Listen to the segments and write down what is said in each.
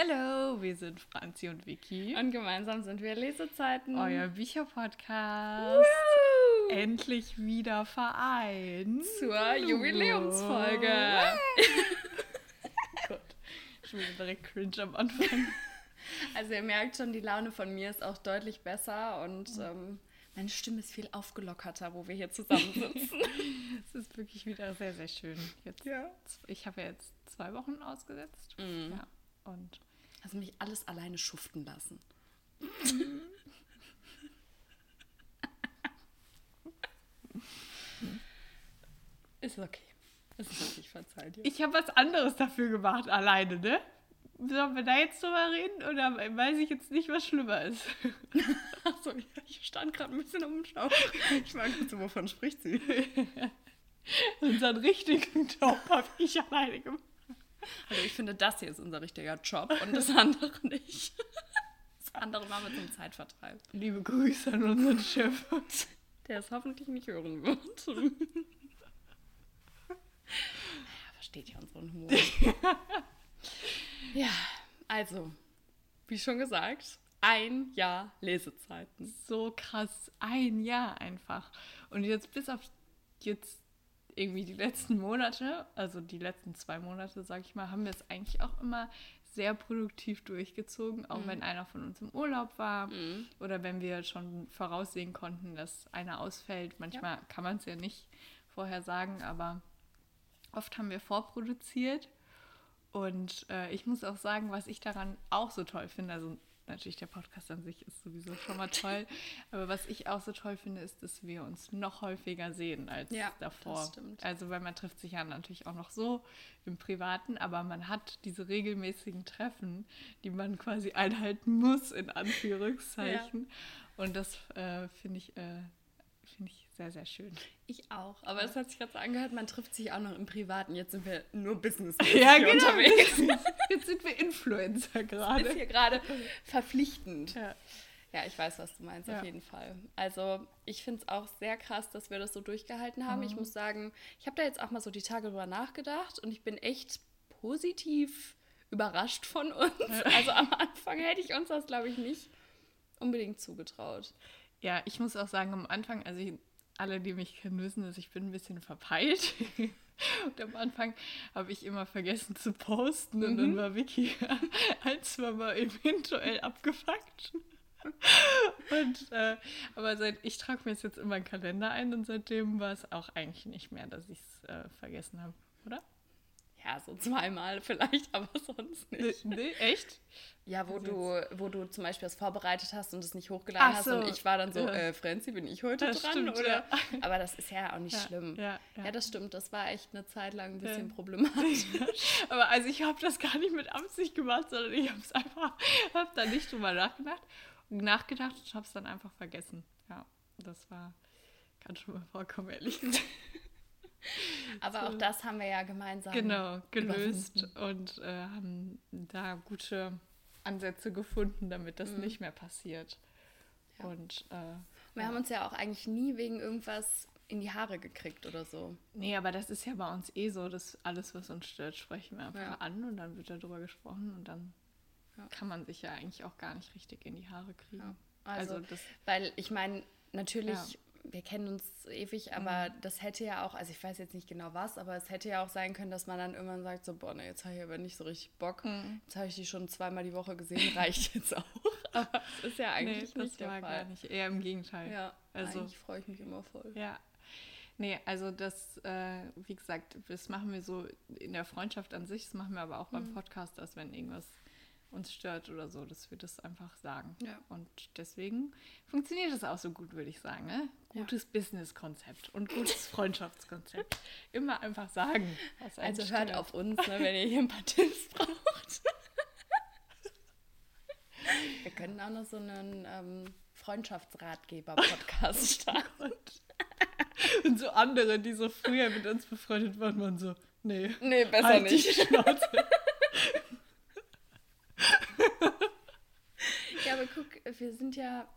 Hallo, wir sind Franzi und Vicky. Und gemeinsam sind wir Lesezeiten. Euer Bücherpodcast. Endlich wieder vereint. Zur Jubiläumsfolge. Gott, schon wieder direkt cringe am Anfang. Also ihr merkt schon, die Laune von mir ist auch deutlich besser und ähm, meine Stimme ist viel aufgelockerter, wo wir hier zusammensitzen. es ist wirklich wieder sehr, sehr schön. Jetzt, Ja. Ich habe ja jetzt zwei Wochen ausgesetzt. Mhm. Ja, und Hast mich alles alleine schuften lassen. ist okay. Es ist okay, ich verzeih dir. ich habe was anderes dafür gemacht, alleine, ne? Sollen wir da jetzt drüber reden oder weiß ich jetzt nicht, was schlimmer ist? Achso, ja, ich stand gerade ein bisschen um den Schlauch. Ich war nicht so, wovon spricht sie? Unseren richtigen Job habe ich alleine gemacht. Also ich finde, das hier ist unser richtiger Job und das andere nicht. Das andere machen wir zum Zeitvertreib. Liebe Grüße an unseren Chef. Der es hoffentlich nicht hören wird. naja, versteht ja unseren Humor. ja, also, wie schon gesagt, ein Jahr Lesezeiten. So krass, ein Jahr einfach. Und jetzt bis auf jetzt irgendwie die letzten Monate, also die letzten zwei Monate, sag ich mal, haben wir es eigentlich auch immer sehr produktiv durchgezogen, auch wenn einer von uns im Urlaub war oder wenn wir schon voraussehen konnten, dass einer ausfällt. Manchmal kann man es ja nicht vorher sagen, aber oft haben wir vorproduziert. Und äh, ich muss auch sagen, was ich daran auch so toll finde, also natürlich der Podcast an sich ist sowieso schon mal toll, aber was ich auch so toll finde, ist, dass wir uns noch häufiger sehen als Ja, davor. das stimmt. Also weil man trifft sich ja natürlich auch noch so im Privaten, aber man hat diese regelmäßigen Treffen, die man quasi einhalten muss, in Anführungszeichen. Und das äh, finde ich, äh, finde ich sehr, sehr schön. Ich auch. Aber es hat sich gerade so angehört, man trifft sich auch noch im Privaten. Jetzt sind wir nur business Ja, genau. unterwegs. Jetzt sind wir Influencer ist gerade. hier gerade verpflichtend. Ja. Ja, ich weiß, was du meinst, Ja. auf jeden Fall. Also ich finde es auch sehr krass, dass wir das so durchgehalten haben. Mhm. Ich muss sagen, ich habe da jetzt auch mal so die Tage drüber nachgedacht und ich bin echt positiv überrascht von uns. Also am Anfang hätte ich uns das, glaube ich, nicht unbedingt zugetraut. Ja, ich muss auch sagen, am Anfang, also ich, alle, die mich kennen, wissen, dass ich bin ein bisschen verpeilt. Und am Anfang habe ich immer vergessen zu posten und dann war Vicky ein, zwei Mal eventuell abgefuckt. Und, äh, aber seit, ich trage mir jetzt jetzt in meinen Kalender ein und seitdem war es auch eigentlich nicht mehr, dass ich es äh, vergessen habe, oder? Ja, so zweimal vielleicht, aber sonst Nee, nicht. nee, echt? Ja, wo Also du, wo du zum Beispiel das vorbereitet hast und es nicht hochgeladen Ach hast so, und ich war dann so, ja. äh, Franzi, bin ich heute Das dran? stimmt, oder? ja. Aber das ist ja auch nicht Ja, schlimm. ja, das stimmt. Das war echt eine Zeit lang ein bisschen problematisch. Aber also ich habe das gar nicht mit Absicht gemacht, sondern ich habe es einfach, habe da nicht drüber nachgedacht, nachgedacht und habe es dann einfach vergessen. Ja, das war, kann schon mal vorkommen, ehrlich gesagt. Aber auch das haben wir ja gemeinsam. Genau, gelöst überwunden. und äh, haben da gute Ansätze gefunden, damit das nicht mehr passiert. Ja. Und äh, Wir haben uns ja auch eigentlich nie wegen irgendwas in die Haare gekriegt oder so. nee, aber das ist ja bei uns eh so, dass alles, was uns stört, sprechen wir einfach Ja. an und dann wird darüber gesprochen und dann Ja. kann man sich ja eigentlich auch gar nicht richtig in die Haare kriegen. Ja. Also, Also das- weil ich meine, natürlich, Ja. Mhm. Wir kennen uns ewig, aber das hätte ja auch, also ich weiß jetzt nicht genau was, aber es hätte ja auch sein können, dass man dann irgendwann sagt, so, boah, ne, jetzt habe ich aber nicht so richtig Bock. Mhm. Jetzt habe ich die schon zweimal die Woche gesehen, reicht jetzt auch. Aber das ist ja eigentlich nee, nicht der Fall. gar nicht. Eher im Gegenteil. Ja, Also- eigentlich freue ich mich immer voll. Ja. Nee, also das, äh, wie gesagt, das machen wir so in der Freundschaft an sich, das machen wir aber auch Mhm. beim Podcast, dass wenn irgendwas uns stört oder so, dass wir das einfach sagen. Ja. Und deswegen funktioniert das auch so gut, würde ich sagen. Ne? Ja. Gutes Business-Konzept und gutes Freundschaftskonzept. Immer einfach sagen. Also hört stört. auf uns, ne, wenn ihr hier ein paar Tipps braucht. Wir können auch noch so einen ähm, Freundschaftsratgeber-Podcast starten. Und so andere, die so früher mit uns befreundet waren, waren so, nee. Nee, besser halt die nicht. Schnauze. Ja, aber guck, wir sind ja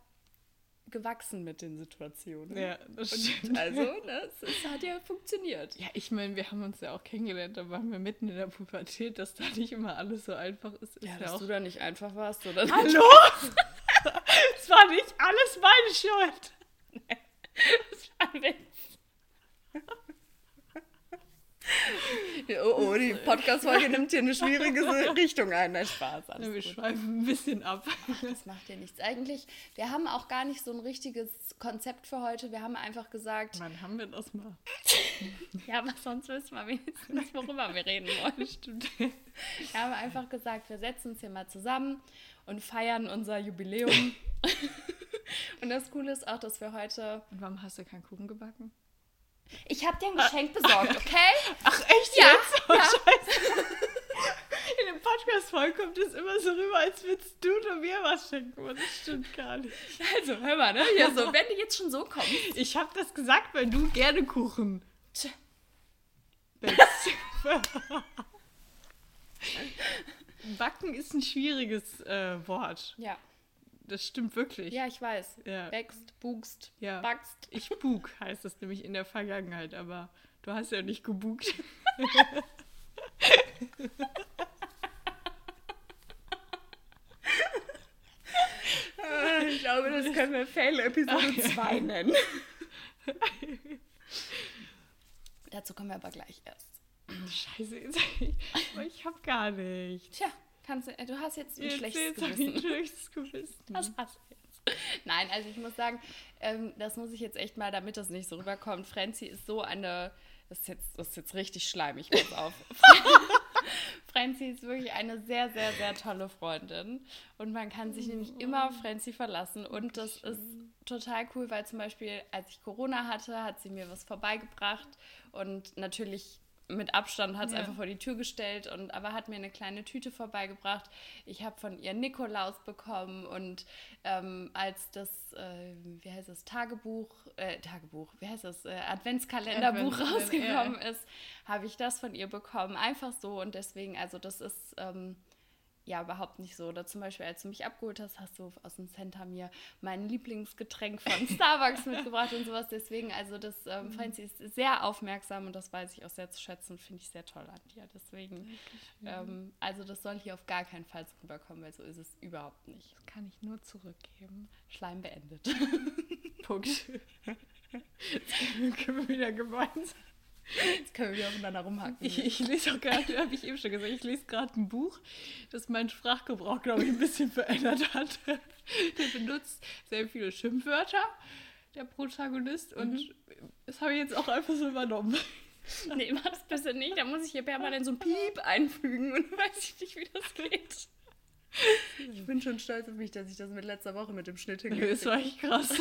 gewachsen mit den Situationen. Ja, das stimmt. also, ne, es, es hat ja funktioniert. Ja, ich meine, wir haben uns ja auch kennengelernt, da waren wir mitten in der Pubertät, dass da nicht immer alles so einfach ist. ist Ja, ja, dass auch. du da nicht einfach warst, oder? Hallo! Es war nicht alles meine Schuld. Das war ein Witz. Oh, oh, die Podcast-Folge nimmt hier eine schwierige Richtung ein. Nein, Spaß, wir gut. schweifen ein bisschen ab. Das macht ja nichts. Eigentlich, wir haben auch gar nicht so ein richtiges Konzept für heute. Wir haben einfach gesagt, Wann haben wir das mal? ja, aber sonst wissen wir wenigstens, worüber wir reden wollen. Stimmt. Wir haben einfach gesagt, wir setzen uns hier mal zusammen und feiern unser Jubiläum. und das Coole ist auch, dass wir heute... Und warum hast du keinen Kuchen gebacken? Ich habe dir ein Geschenk besorgt, okay? Ach, echt Ja, jetzt? Oh, ja. scheiße. In dem Podcast-Folge kommt es immer so rüber, als würdest du nur mir was schenken. Aber das stimmt gar nicht. Also, hör mal, ne? Hier so, wenn du jetzt schon so kommst. Ich habe das gesagt, weil du gerne Kuchen backst. Backen ist ein schwieriges äh, Wort. Ja, Das stimmt wirklich. ja, ich weiß. Ja. Wächst, bugst, Ja. backst. Ich bug heißt das nämlich in der Vergangenheit, aber du hast ja nicht gebugt. Ich glaube, das können wir Fail-Episode 2 nennen. Dazu kommen wir aber gleich erst. Scheiße, ich, ich hab gar nichts. Tja, kannst du, äh, du hast jetzt ein Jetzt, schlechtes Gewissen. ein schlechtes Gewissen. Was hast du jetzt? Nein, also ich muss sagen, ähm, das muss ich jetzt echt mal, damit das nicht so rüberkommt. Franzi ist so eine, das ist jetzt, das ist jetzt richtig schleimig, pass auf. Franzi ist wirklich eine sehr, sehr, sehr tolle Freundin. Und man kann sich nämlich immer auf Franzi verlassen. Und das ist total cool, weil zum Beispiel, als ich Corona hatte, hat sie mir was vorbeigebracht. Und natürlich mit Abstand hat es Ja. einfach vor die Tür gestellt und aber hat mir eine kleine Tüte vorbeigebracht. Ich habe von ihr Nikolaus bekommen und ähm, als das, äh, wie heißt das, Tagebuch, äh, Tagebuch, wie heißt das, äh, Adventskalenderbuch Adventskalender, rausgekommen ist, habe ich das von ihr bekommen. Einfach so und deswegen, also das ist ähm, ja überhaupt nicht so. Oder zum Beispiel, als du mich abgeholt hast, hast du aus dem Center mir mein Lieblingsgetränk von Starbucks mitgebracht und sowas. Deswegen, also das, ähm, Franzi ist sehr aufmerksam und das weiß ich auch sehr zu schätzen und finde ich sehr toll an dir. Deswegen, ähm, also das soll hier auf gar keinen Fall so rüberkommen, weil so ist es überhaupt nicht. Das kann ich nur zurückgeben. Schleim beendet. Punkt. Jetzt können wir wieder gemeinsam. Jetzt können wir wieder aufeinander rumhacken. Ich, ich lese auch gerade, habe ich eben schon gesagt, ich lese gerade ein Buch, das meinen Sprachgebrauch, glaube ich, ein bisschen verändert hat. Der benutzt sehr viele Schimpfwörter, der Protagonist, und das habe ich jetzt auch einfach so übernommen. nee, mach das bitte nicht. Da muss ich hier permanent so ein Piep einfügen und weiß ich nicht, wie das geht. Ich bin schon stolz auf mich, dass ich das mit letzter Woche mit dem Schnitt Das war echt krass.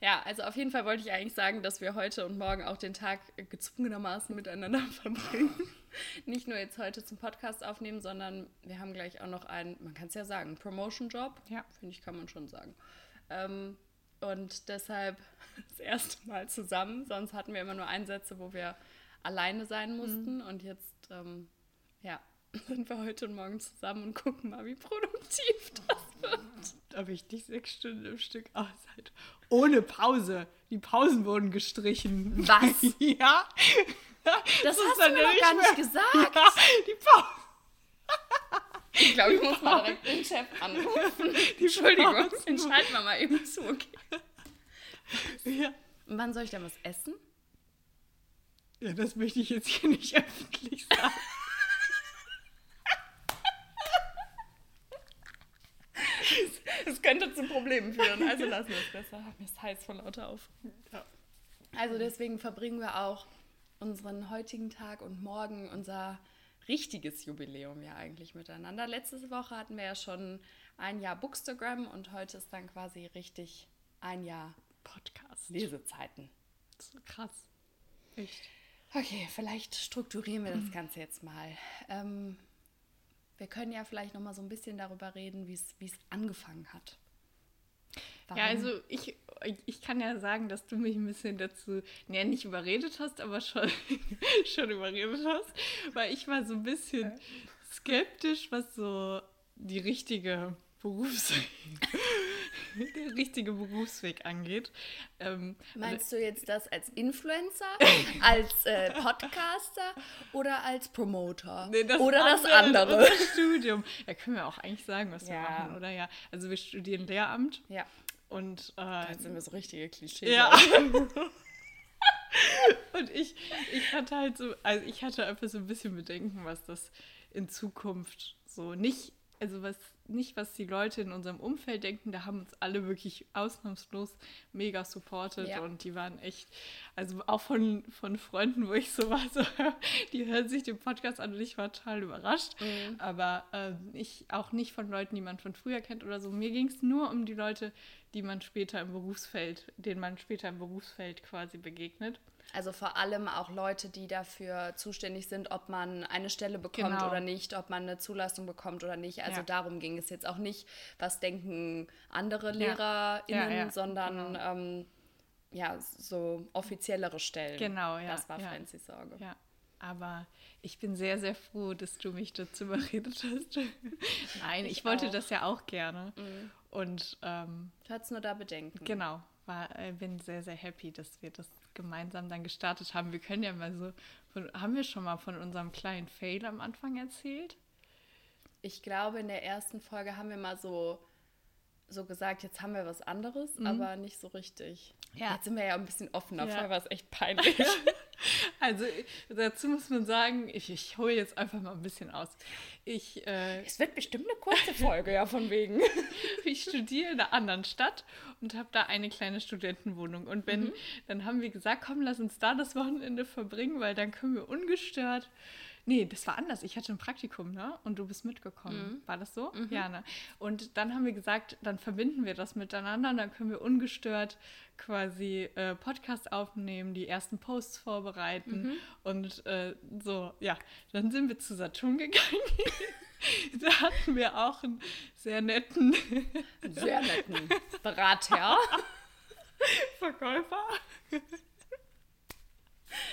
Ja, also auf jeden Fall wollte ich eigentlich sagen, dass wir heute und morgen auch den Tag gezwungenermaßen miteinander verbringen. Nicht nur jetzt heute zum Podcast aufnehmen, sondern wir haben gleich auch noch einen, man kann es ja sagen, Promotion-Job. Ja. Finde ich, kann man schon sagen. Ähm, und deshalb das erste Mal zusammen. Sonst hatten wir immer nur Einsätze, wo wir alleine sein mussten. Und jetzt, ähm, ja, sind wir heute und morgen zusammen und gucken mal, wie produktiv das wird. Da ich dich sechs Stunden im Stück aushalte. Ohne Pause. Die Pausen wurden gestrichen. Was? Ja. Das, ist hast du mir ja noch gar nicht mehr- gesagt. Ja, die Pause. Ich glaube, ich muss mal direkt den Chef anrufen. Entschuldigung, Pausen. den schalten wir mal eben zu. Okay. Ja. Und wann soll ich denn was essen? ja, das möchte ich jetzt hier nicht öffentlich sagen. Das könnte zu Problemen führen, also lassen wir es besser. Mir ist heiß von lauter auf. Ja. Also deswegen verbringen wir auch unseren heutigen Tag und morgen unser richtiges Jubiläum ja eigentlich miteinander. Letzte Woche hatten wir ja schon ein Jahr Bookstagram und heute ist dann quasi richtig ein Jahr Podcast. Lesezeiten. Krass. Echt. Okay, vielleicht strukturieren wir das Ganze jetzt mal. Ähm, wir können ja vielleicht noch mal so ein bisschen darüber reden, wie es angefangen hat. Warum? Ja, also ich, ich kann ja sagen, dass du mich ein bisschen dazu, ja, nicht überredet hast, aber schon, schon überredet hast, weil ich war so ein bisschen skeptisch, was so die richtige Berufs der richtige Berufsweg angeht. Ähm, Meinst du jetzt das als Influencer, als äh, Podcaster oder als Promoter? Nee, das oder das andere, andere? unser Studium. Ja, können wir auch eigentlich sagen, was wir Ja. machen, oder? Ja. Also wir studieren Lehramt Ja, und äh, jetzt sind wir so richtige Klischees. Ja. Und ich, ich hatte halt so, also ich hatte einfach so ein bisschen Bedenken, was das in Zukunft so nicht, also was nicht, was die Leute in unserem Umfeld denken, da haben uns alle wirklich ausnahmslos mega supportet Ja. und die waren echt, also auch von, von Freunden, wo ich so war, so, die hören sich den Podcast an und ich war total überrascht. Mhm. Aber ähm, ich auch nicht von Leuten, die man von früher kennt oder so. Mir ging es nur um die Leute, die man später im Berufsfeld, denen man später im Berufsfeld quasi begegnet. Also vor allem auch Leute, die dafür zuständig sind, ob man eine Stelle bekommt Genau. oder nicht, ob man eine Zulassung bekommt oder nicht. Also Ja. darum ging es jetzt auch nicht, was denken andere. LehrerInnen, Ja, ja, sondern genau. ähm, ja, so offiziellere Stellen. Genau, ja, Das war ja. Francis Sorge. Ja, aber ich bin sehr, sehr froh, dass du mich dazu überredet hast. Nein, ich, Ich wollte auch. das ja auch gerne. Mhm. Und ähm, Du hattest nur da Bedenken. genau, war, äh, bin sehr, sehr happy, dass wir das gemeinsam dann gestartet haben. Wir können ja mal so, von, haben wir schon mal von unserem kleinen Fail am Anfang erzählt? Ich glaube, in der ersten Folge haben wir mal so, so gesagt, jetzt haben wir was anderes, Mhm. aber nicht so richtig. Ja. Jetzt sind wir ja ein bisschen offener. Ja. Vorher war es echt peinlich. Also dazu muss man sagen, ich, ich hole jetzt einfach mal ein bisschen aus. Ich, äh, es wird bestimmt eine kurze Folge, ja, von wegen. ich studiere in einer anderen Stadt und habe da eine kleine Studentenwohnung. Und wenn, dann haben wir gesagt, komm, lass uns da das Wochenende verbringen, weil dann können wir ungestört. Nee, das war anders. Ich hatte ein Praktikum, ne? Und du bist mitgekommen. War das so? Ja, ne? Und dann haben wir gesagt, dann verbinden wir das miteinander und dann können wir ungestört quasi äh, Podcast aufnehmen, die ersten Posts vorbereiten und äh, so, ja. Dann sind wir zu Saturn gegangen. da hatten wir auch einen sehr netten Sehr netten Berater. Verkäufer.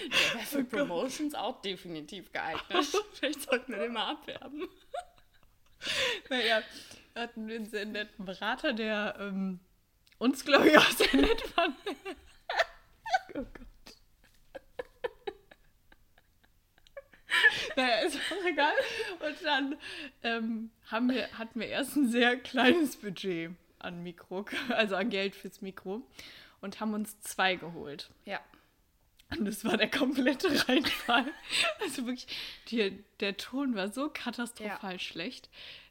Der wäre für Promotions auch definitiv geeignet. Vielleicht sollten wir den mal abwerben. Naja, hatten wir einen sehr netten Berater, der ähm, uns, glaube ich, auch sehr nett fand. oh Gott. Naja, ist auch egal. Und dann ähm, haben wir, hatten wir erst ein sehr kleines Budget an Mikro, also an Geld fürs Mikro und haben uns zwei geholt. Ja. Und das war der komplette Reinfall. Also wirklich, die, der Ton war so katastrophal schlecht,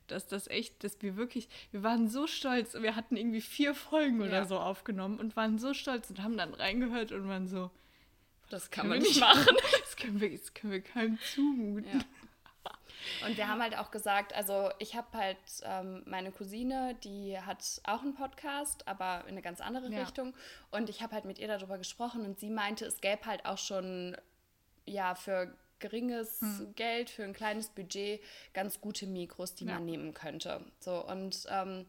dass das echt, dass wir wirklich, wir waren so stolz. Wir hatten irgendwie vier Folgen oder Ja. so aufgenommen und waren so stolz und haben dann reingehört und waren so, Das kann man nicht machen. Das können wir, das können wir keinem zumuten. Ja. Und wir haben halt auch gesagt, also ich habe halt ähm, meine Cousine, die hat auch einen Podcast, aber in eine ganz andere Ja. Richtung. Und ich habe halt mit ihr darüber gesprochen und sie meinte, es gäbe halt auch schon, ja, für geringes Hm. Geld, für ein kleines Budget ganz gute Mikros, die Ja. man nehmen könnte. So und ähm,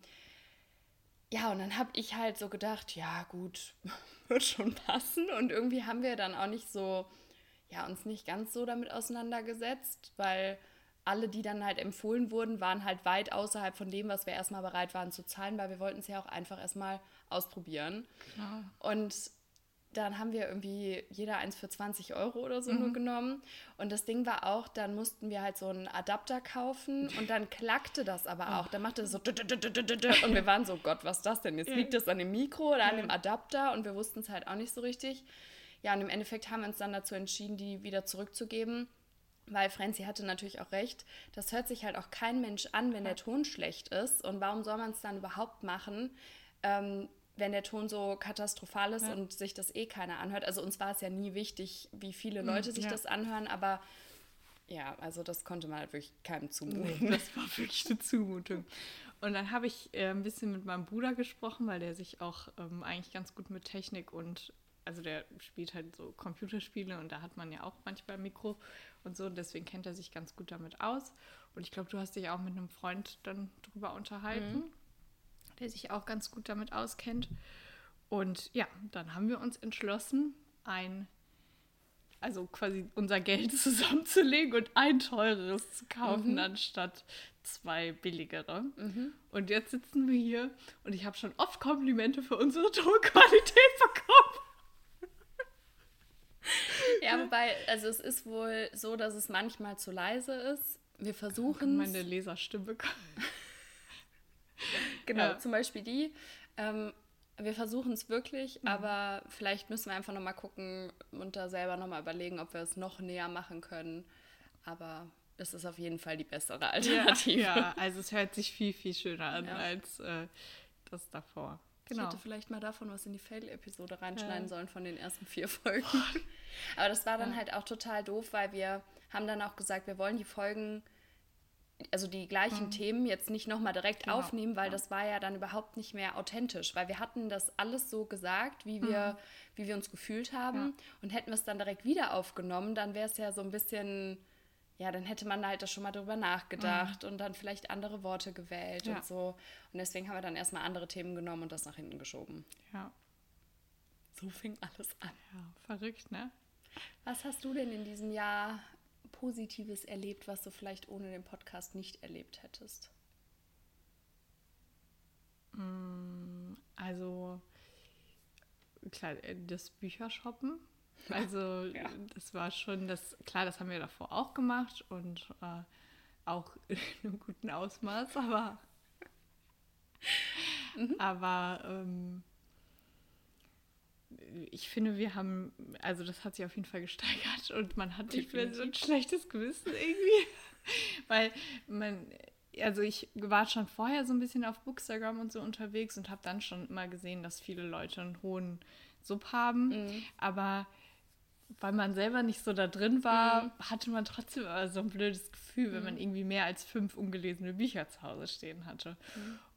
ja, und dann habe ich halt so gedacht, ja gut, wird schon passen. Und irgendwie haben wir dann auch nicht so, ja, uns nicht ganz so damit auseinandergesetzt, weil alle, die dann halt empfohlen wurden, waren halt weit außerhalb von dem, was wir erstmal bereit waren zu zahlen, weil wir wollten es ja auch einfach erstmal ausprobieren. Klar. Und dann haben wir irgendwie jeder eins für 20 Euro oder so nur genommen. Und das Ding war auch, dann mussten wir halt so einen Adapter kaufen und dann klackte das aber auch. Dann machte das so und wir waren so, Gott, was ist das denn? Jetzt liegt das an dem Mikro oder an dem Adapter und wir wussten es halt auch nicht so richtig. Ja, und im Endeffekt haben wir uns dann dazu entschieden, die wieder zurückzugeben. Weil Franzi hatte natürlich auch recht, das hört sich halt auch kein Mensch an, wenn der Ton schlecht ist. Und warum soll man es dann überhaupt machen, ähm, wenn der Ton so katastrophal ist Ja. und sich das eh keiner anhört? Also uns war es ja nie wichtig, wie viele Leute sich ja. das anhören, aber ja, also das konnte man halt wirklich keinem zumuten. das war wirklich eine Zumutung. Und dann habe ich äh, ein bisschen mit meinem Bruder gesprochen, weil der sich auch ähm, eigentlich ganz gut mit Technik und, also der spielt halt so Computerspiele und da hat man ja auch manchmal Mikro und so, und deswegen kennt er sich ganz gut damit aus. Und ich glaube, du hast dich auch mit einem Freund dann drüber unterhalten, der sich auch ganz gut damit auskennt. Und ja, dann haben wir uns entschlossen, ein also quasi unser Geld zusammenzulegen und ein teureres zu kaufen, Mhm. anstatt zwei billigere. Und jetzt sitzen wir hier und ich habe schon oft Komplimente für unsere Tonqualität bekommen. Ja, wobei, also es ist wohl so, dass es manchmal zu leise ist. Wir versuchen Meine Leserstimme. Genau, Ja. zum Beispiel die. Ähm, wir versuchen es wirklich, Mhm. aber vielleicht müssen wir einfach nochmal gucken und da selber nochmal überlegen, ob wir es noch näher machen können. Aber es ist auf jeden Fall die bessere Ja, Alternative. ja, also es hört sich viel, viel schöner an Ja. als äh, das davor. Ich Genau. hätte vielleicht mal davon was in die Fail-Episode reinschneiden Ja. sollen von den ersten vier Folgen. Aber das war dann halt auch total doof, weil wir haben dann auch gesagt, wir wollen die Folgen, also die gleichen Themen jetzt nicht nochmal direkt Mhm. Genau, aufnehmen, weil ja. das war ja dann überhaupt nicht mehr authentisch, weil wir hatten das alles so gesagt, wie wir, wie wir uns gefühlt haben. Mhm. Ja. Und hätten wir es dann direkt wieder aufgenommen, dann wäre es ja so ein bisschen, ja, dann hätte man halt da schon mal drüber nachgedacht und dann vielleicht andere Worte gewählt Ja. und so. Und deswegen haben wir dann erstmal andere Themen genommen und das nach hinten geschoben. Ja. So fing alles an. ja, verrückt, ne? Was hast du denn in diesem Jahr Positives erlebt, was du vielleicht ohne den Podcast nicht erlebt hättest? Also, klar, äh, das Büchershoppen. Also, Ja. das war schon das, klar, das haben wir davor auch gemacht und äh, auch in einem guten Ausmaß, aber. Aber ähm, ich finde, wir haben, also das hat sich auf jeden Fall gesteigert und man hat nicht mehr so ein schlechtes Gewissen irgendwie. Weil man, also ich war schon vorher so ein bisschen auf Bookstagram und so unterwegs und habe dann schon immer gesehen, dass viele Leute einen hohen Sub haben. Mhm. Aber weil man selber nicht so da drin war, hatte man trotzdem immer so ein blödes Gefühl, wenn man irgendwie mehr als fünf ungelesene Bücher zu Hause stehen hatte.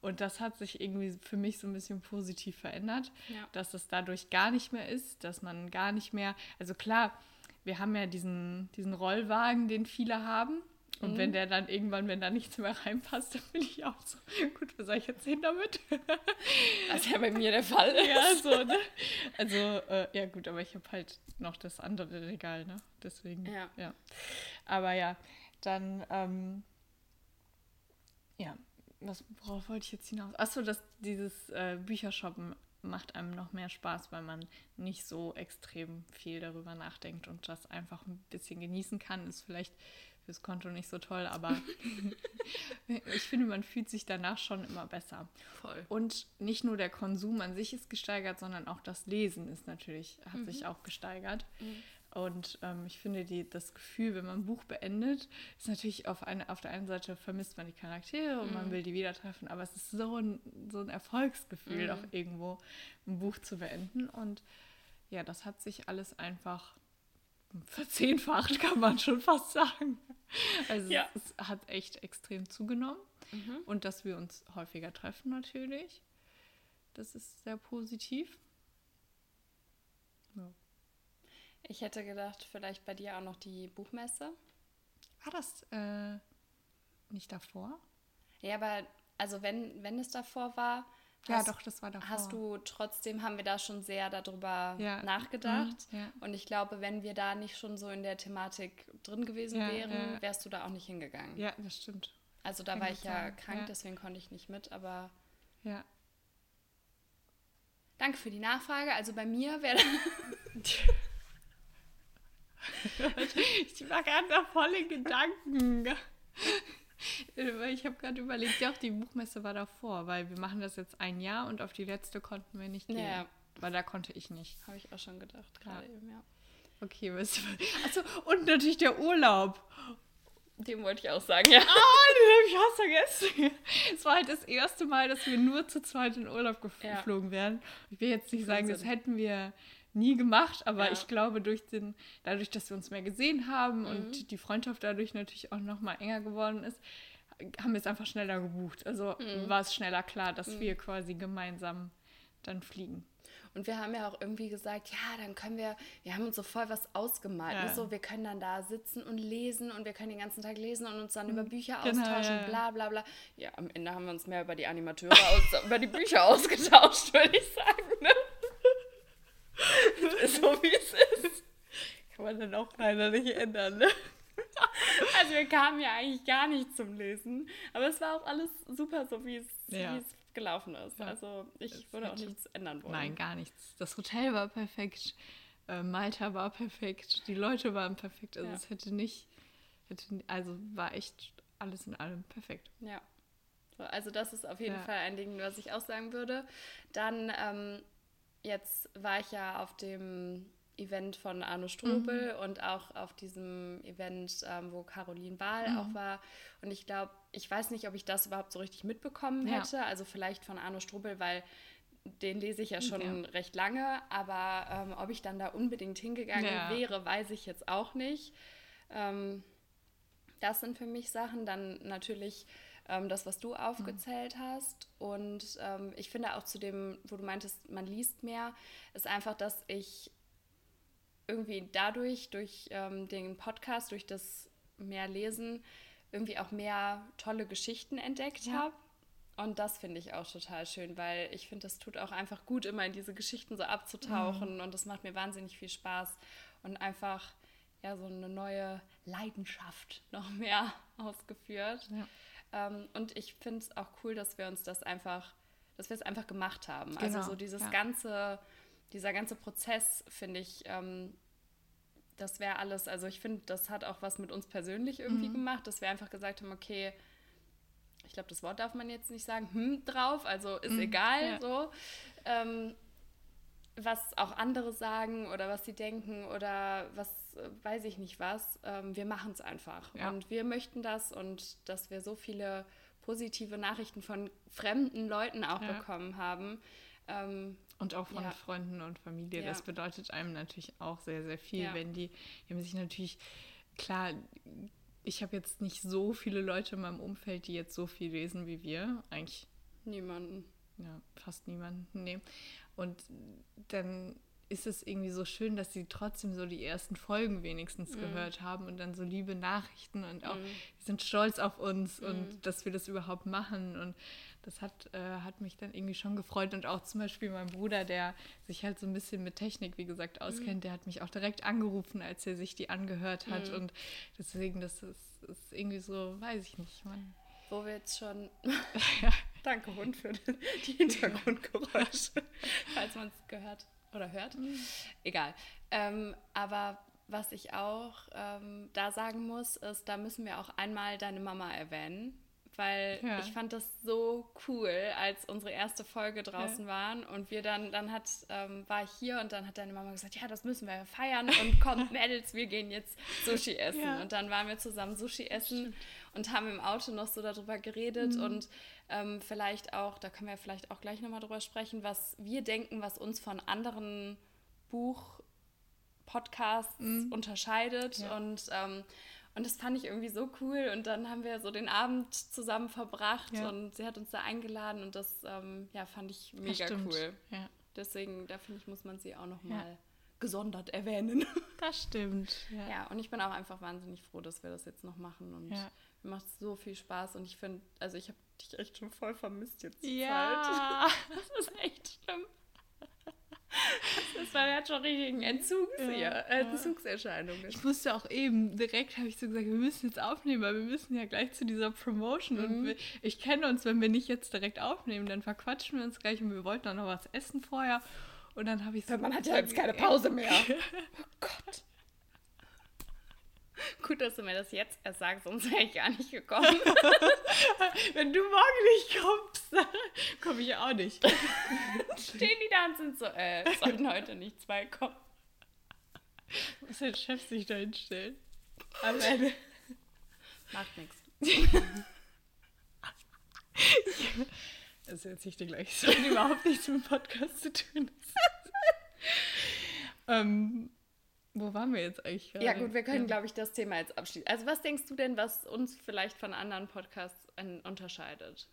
Und das hat sich irgendwie für mich so ein bisschen positiv verändert, Ja. dass es dadurch gar nicht mehr ist, dass man gar nicht mehr, also klar, wir haben ja diesen, diesen Rollwagen, den viele haben. Und wenn der dann irgendwann, wenn da nichts mehr reinpasst, dann bin ich auch so, gut, was soll ich jetzt hin damit? Was ja bei mir der Fall ist. ja, so, ne? Also, äh, ja gut, aber ich habe halt noch das andere Regal, ne? Deswegen, Ja. ja. Aber ja, dann, ähm, ja, was, worauf wollte ich jetzt hinaus? Achso, dass dieses äh, Büchershoppen macht einem noch mehr Spaß, weil man nicht so extrem viel darüber nachdenkt und das einfach ein bisschen genießen kann. Ist vielleicht fürs Konto nicht so toll, aber ich finde, man fühlt sich danach schon immer besser. Voll. Und nicht nur der Konsum an sich ist gesteigert, sondern auch das Lesen ist natürlich, hat sich auch gesteigert. Und ähm, ich finde, die, das Gefühl, wenn man ein Buch beendet, ist natürlich auf, eine, auf der einen Seite vermisst man die Charaktere und man will die wieder treffen, aber es ist so ein, so ein Erfolgsgefühl, auch irgendwo ein Buch zu beenden. Und ja, das hat sich alles einfach verzehnfacht, kann man schon fast sagen. Also Ja. es, es hat echt extrem zugenommen. Und dass wir uns häufiger treffen natürlich. Das ist sehr positiv. Ja. Ich hätte gedacht, vielleicht bei dir auch noch die Buchmesse. War das äh, nicht davor? Ja, aber also wenn, wenn es davor war, Ja, hast, doch, das war davor. hast du trotzdem, haben wir da schon sehr darüber Ja. nachgedacht. Mhm, ja. Und ich glaube, wenn wir da nicht schon so in der Thematik drin gewesen Ja, wären, wärst du da auch nicht hingegangen. Ja, das stimmt. Also da Kann war ich ja sein. krank, deswegen konnte ich nicht mit, aber Ja. danke für die Nachfrage. Also bei mir wäre ich war gerade da voll in Gedanken. Weil Ich habe gerade überlegt, ja, auch die Buchmesse war davor, weil wir machen das jetzt ein Jahr und auf die letzte konnten wir nicht gehen. Ja. Weil da konnte ich nicht. habe ich auch schon gedacht, gerade Ja. eben, ja. Okay, was? Achso, und natürlich der Urlaub. Dem wollte ich auch sagen, ja. Ah, den habe ich fast vergessen. Es war halt das erste Mal, dass wir nur zu zweit in Urlaub gef- Ja. geflogen wären. Ich will jetzt nicht sagen, das hätten wir nie gemacht, aber Ja. ich glaube, durch den, dadurch, dass wir uns mehr gesehen haben Mhm. und die Freundschaft dadurch natürlich auch noch mal enger geworden ist, haben wir es einfach schneller gebucht. Also Mhm. war es schneller klar, dass wir quasi gemeinsam dann fliegen. Und wir haben ja auch irgendwie gesagt, ja, dann können wir, wir haben uns so voll was ausgemalt. Ja. Ne? So, wir können dann da sitzen und lesen und wir können den ganzen Tag lesen und uns dann über Bücher Genau, austauschen, ja. bla bla bla. Ja, am Ende haben wir uns mehr über die Animateure aus, über die Bücher ausgetauscht, würde ich sagen. Ne? So wie es ist. Kann man dann auch leider nicht ändern. Ne? Also wir kamen ja eigentlich gar nicht zum Lesen, aber es war auch alles super, so wie es, ja. wie es gelaufen ist. Ja. Also ich es würde auch nichts ändern wollen. Nein, gar nichts. Das Hotel war perfekt, äh, Malta war perfekt, die Leute waren perfekt. Also ja. es hätte nicht, hätte, also war echt alles in allem perfekt. Ja. So, also das ist auf jeden Fall ein Ding, was ich auch sagen würde. Dann ähm, jetzt war ich ja auf dem Event von Arno Strobel mhm. und auch auf diesem Event, ähm, wo Caroline Wahl mhm. auch war. Und ich glaube, ich weiß nicht, ob ich das überhaupt so richtig mitbekommen hätte. Ja. Also vielleicht von Arno Strobel, weil den lese ich ja schon ja. recht lange. Aber ähm, ob ich dann da unbedingt hingegangen ja. wäre, weiß ich jetzt auch nicht. Ähm, das sind für mich Sachen. Dann natürlich ähm, das, was du aufgezählt mhm. hast. Und ähm, ich finde auch zu dem, wo du meintest, man liest mehr, ist einfach, dass ich irgendwie dadurch, durch ähm, den Podcast, durch das mehr Lesen, irgendwie auch mehr tolle Geschichten entdeckt ja. habe. Und das finde ich auch total schön, weil ich finde, das tut auch einfach gut, immer in diese Geschichten so abzutauchen. Mhm. Und das macht mir wahnsinnig viel Spaß. Und einfach ja, so eine neue Leidenschaft noch mehr ausgeführt. Ja. Ähm, und ich finde es auch cool, dass wir uns das einfach, dass wir es einfach gemacht haben. Also genau. Also so dieses ja. ganze, dieser ganze Prozess, finde ich, ähm, das wäre alles, also ich finde, das hat auch was mit uns persönlich irgendwie mhm. gemacht, dass wir einfach gesagt haben, okay, ich glaube, das Wort darf man jetzt nicht sagen, hm, drauf, also ist mhm. egal, ja. so. Ähm, was auch andere sagen oder was sie denken oder was weiß ich nicht was. Ähm, wir machen es einfach. Ja. Und wir möchten das und dass wir so viele positive Nachrichten von fremden Leuten auch ja. bekommen haben. Ähm, und auch von ja. Freunden und Familie. Das bedeutet einem natürlich auch sehr, sehr viel, wenn die, die haben sich natürlich, klar, ich habe jetzt nicht so viele Leute in meinem Umfeld, die jetzt so viel lesen wie wir. Eigentlich niemanden. Ja, fast niemanden. Nee. Und dann ist es irgendwie so schön, dass sie trotzdem so die ersten Folgen wenigstens mhm. gehört haben und dann so liebe Nachrichten und auch, mhm. die sind stolz auf uns mhm. und dass wir das überhaupt machen. Und das hat, äh, hat mich dann irgendwie schon gefreut. Und auch zum Beispiel mein Bruder, der sich halt so ein bisschen mit Technik, wie gesagt, auskennt, mhm. der hat mich auch direkt angerufen, als er sich die angehört hat. Mhm. Und deswegen, das ist, ist irgendwie so, weiß ich nicht, man. Wo wir jetzt schon. Danke, Hund, für die Hintergrundgeräusche, falls man es gehört oder hört. Mhm. Egal. Ähm, aber was ich auch ähm, da sagen muss, ist, da müssen wir auch einmal deine Mama erwähnen weil ja. ich fand das so cool, als unsere erste Folge draußen ja. waren und wir dann, dann hat, ähm, war ich hier und dann hat deine Mama gesagt, ja, das müssen wir feiern und kommt Mädels, wir gehen jetzt Sushi essen. Ja. Und dann waren wir zusammen Sushi essen und haben im Auto noch so darüber geredet mhm. und ähm, vielleicht auch, da können wir vielleicht auch gleich nochmal drüber sprechen, was wir denken, was uns von anderen Buch Podcasts mhm. unterscheidet und ähm, und das fand ich irgendwie so cool. Und dann haben wir so den Abend zusammen verbracht ja. und sie hat uns da eingeladen und das ähm, ja, fand ich mega cool. Ja. Deswegen, da finde ich, muss man sie auch nochmal ja. gesondert erwähnen. Das stimmt. Ja. ja, und ich bin auch einfach wahnsinnig froh, dass wir das jetzt noch machen. Und ja. Mir macht so viel Spaß. Und ich finde, also ich habe dich echt schon voll vermisst jetzt. Ja, Zeit. das ist echt schlimm. Das war ja schon richtig ein Entzug ja, Entzugserscheinungen. Ich musste auch eben, direkt habe ich so gesagt, wir müssen jetzt aufnehmen, weil wir müssen ja gleich zu dieser Promotion. Mhm. Und wir, ich kenne uns, wenn wir nicht jetzt direkt aufnehmen, dann verquatschen wir uns gleich und wir wollten auch noch was essen vorher. Und dann habe ich so. Man hat ja jetzt keine Pause mehr. oh Gott. Gut, dass du mir das jetzt erst sagst, sonst wäre ich gar nicht gekommen. Wenn du morgen nicht kommst, komme ich auch nicht. Stehen die da und sind so, äh, sollten heute nicht zwei kommen. Muss der Chef sich da hinstellen? Alleine. Macht nichts. Das erzähle ich dir gleich. Das hat überhaupt nichts mit dem Podcast zu tun. ähm, wo waren wir jetzt eigentlich gerade? Ja gut, wir können, ja. glaube ich, das Thema jetzt abschließen. Also was denkst du denn, was uns vielleicht von anderen Podcasts unterscheidet?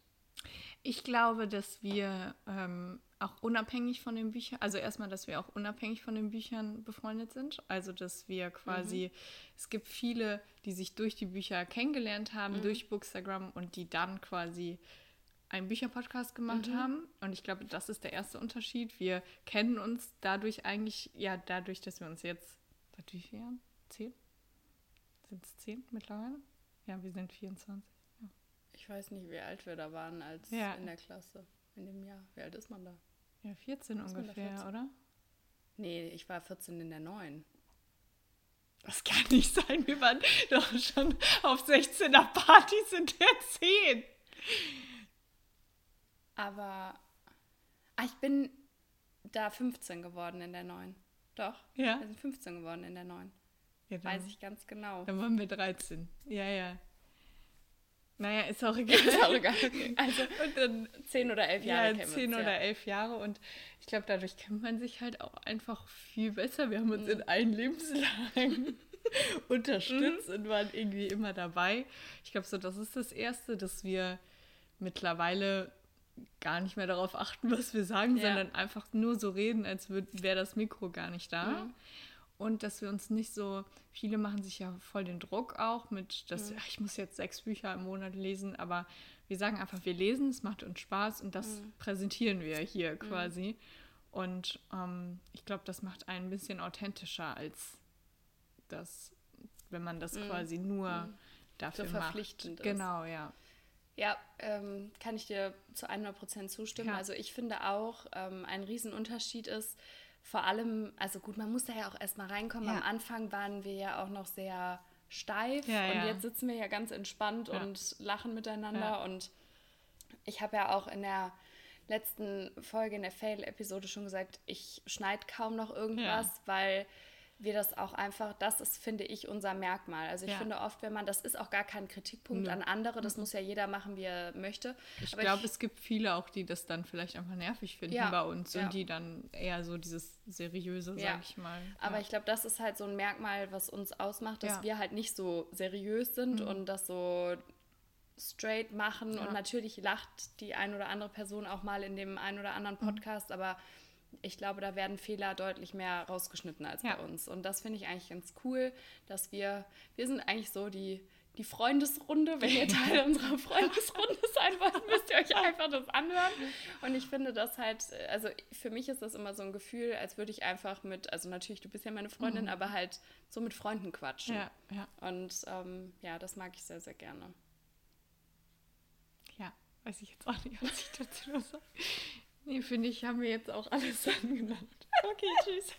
Ich glaube, dass wir ähm, auch unabhängig von den Büchern, also erstmal, dass wir auch unabhängig von den Büchern befreundet sind. Also, dass wir quasi, mhm. es gibt viele, die sich durch die Bücher kennengelernt haben, mhm. durch Bookstagram und die dann quasi einen Bücherpodcast gemacht mhm. haben. Und ich glaube, das ist der erste Unterschied. Wir kennen uns dadurch eigentlich, ja, dadurch, dass wir uns jetzt Seit wie vielen Jahren? Zehn? Sind es zehn mittlerweile? Ja, wir sind 24. Ja. Ich weiß nicht, wie alt wir da waren als Ja. in der Klasse. In dem Jahr. Wie alt ist man da? Ja, 14 Ist ungefähr, 14? oder? Nee, ich war 14 in der 9. Das kann nicht sein. Wir waren doch schon auf 16er Partys in der 10. Aber ah, ich bin da 15 geworden in der 9. Doch. Ja. Wir sind 15 geworden in der 9. ja dann, Weiß ich ganz genau. Dann waren wir 13. Ja, ja. Naja, ist auch egal. Ist auch egal. Also Und dann 10 oder 11 Jahre ja, kennen wir zehn uns, oder ja. elf Jahre und ich glaube, dadurch kennt man sich halt auch einfach viel besser. Wir haben uns in allen Lebenslagen unterstützt und waren irgendwie immer dabei. Ich glaube, so das ist das Erste, dass wir mittlerweile gar nicht mehr darauf achten, was wir sagen, Ja. sondern einfach nur so reden, als wäre das Mikro gar nicht da. Und dass wir uns nicht so, viele machen sich ja voll den Druck auch mit, dass ja, ich muss jetzt sechs Bücher im Monat lesen, aber wir sagen einfach, wir lesen, es macht uns Spaß und das präsentieren wir hier quasi. Und ähm, ich glaube, das macht einen ein bisschen authentischer als das, wenn man das quasi nur dafür macht. verpflichtend ist. Genau, ja. Ja, ähm, kann ich dir zu 100% zustimmen. Ja. Also ich finde auch, ähm, ein Riesenunterschied ist vor allem, also gut, man muss da ja auch erstmal reinkommen. Ja. Am Anfang waren wir ja auch noch sehr steif Ja, und jetzt sitzen wir ja ganz entspannt und lachen miteinander und ich habe ja auch in der letzten Folge, in der Fail-Episode schon gesagt, ich schneide kaum noch irgendwas, weil wir das auch einfach, das ist, finde ich, unser Merkmal. Also ich Ja. finde oft, wenn man, das ist auch gar kein Kritikpunkt Nö. an andere, das muss ja jeder machen, wie er möchte. Ich Aber glaube, es gibt viele auch, die das dann vielleicht einfach nervig finden Ja, bei uns ja. und die dann eher so dieses seriöse, Ja. sag ich mal. Aber ja. ich glaube, das ist halt so ein Merkmal, was uns ausmacht, dass Ja. Mhm. wir halt nicht so seriös sind und das so straight machen. Ja. Und natürlich lacht die ein oder andere Person auch mal in dem einen oder anderen Mhm. Podcast, aber ich glaube, da werden Fehler deutlich mehr rausgeschnitten als Ja. bei uns. Und das finde ich eigentlich ganz cool, dass wir, wir sind eigentlich so die, die Freundesrunde. Wenn ihr Teil unserer Freundesrunde sein wollt, müsst ihr euch einfach das anhören. Und ich finde das halt, also für mich ist das immer so ein Gefühl, als würde ich einfach mit, also natürlich, du bist ja meine Freundin, aber halt so mit Freunden quatschen. Mhm. ja, ja, Und ähm, ja, das mag ich sehr, sehr gerne. ja. Weiß ich jetzt auch nicht, was ich dazu noch sage. Nee, finde ich, haben wir jetzt auch alles angenannt. Okay, tschüss.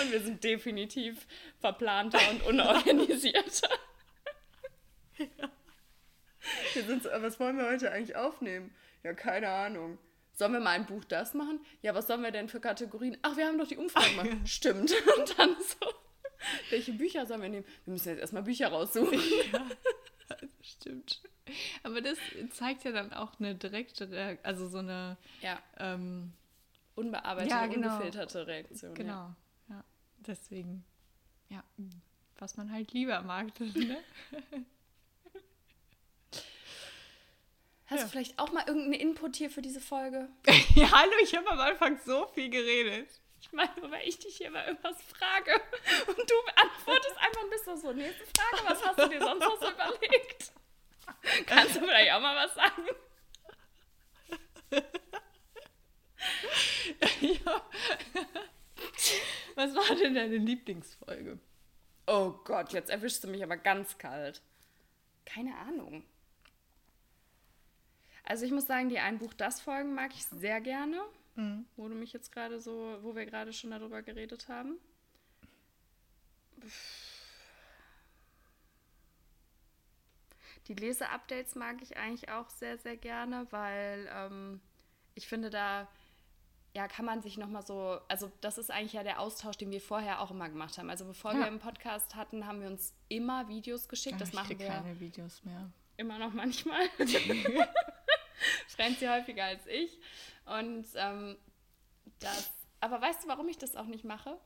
Und wir sind definitiv verplanter und unorganisierter. Wir sind so, was wollen wir heute eigentlich aufnehmen? Ja, keine Ahnung. Sollen wir mal ein Buch das machen? Ja, was sollen wir denn für Kategorien? Ach, wir haben doch die Umfrage gemacht. Stimmt. Und dann so, welche Bücher sollen wir nehmen? Wir müssen jetzt erstmal Bücher raussuchen. Das stimmt. Aber das zeigt ja dann auch eine direkte, Reak- also so eine, Ja, ähm, unbearbeitete, Ja, genau. ungefilterte Reaktion. Ja. genau, ja. Deswegen, ja, was man halt lieber mag. Ne? Hast Ja. du vielleicht auch mal irgendeinen Input hier für diese Folge? ja, hallo, ich habe am Anfang so viel geredet. Ich meine, weil ich dich hier mal irgendwas frage und du beantwortest einfach und bist doch so, nächste Frage, was hast du dir sonst noch so überlegt? Kannst du vielleicht auch mal was sagen? ja. Was war denn deine Lieblingsfolge? Oh Gott, jetzt erwischst du mich aber ganz kalt. Keine Ahnung. Also ich muss sagen, die Ein Buch das Folgen mag ich sehr gerne, wo du mich jetzt gerade so, wo wir gerade schon darüber geredet haben. Die Leseupdates mag ich eigentlich auch sehr, sehr gerne, weil ähm, ich finde, da ja, kann man sich nochmal so, also das ist eigentlich ja der Austausch, den wir vorher auch immer gemacht haben. Also bevor Ja. wir einen Podcast hatten, haben wir uns immer Videos geschickt. das ich machen wir keine Videos mehr. immer noch manchmal. Franzi häufiger als ich. Und ähm, das, aber weißt du, warum ich das auch nicht mache?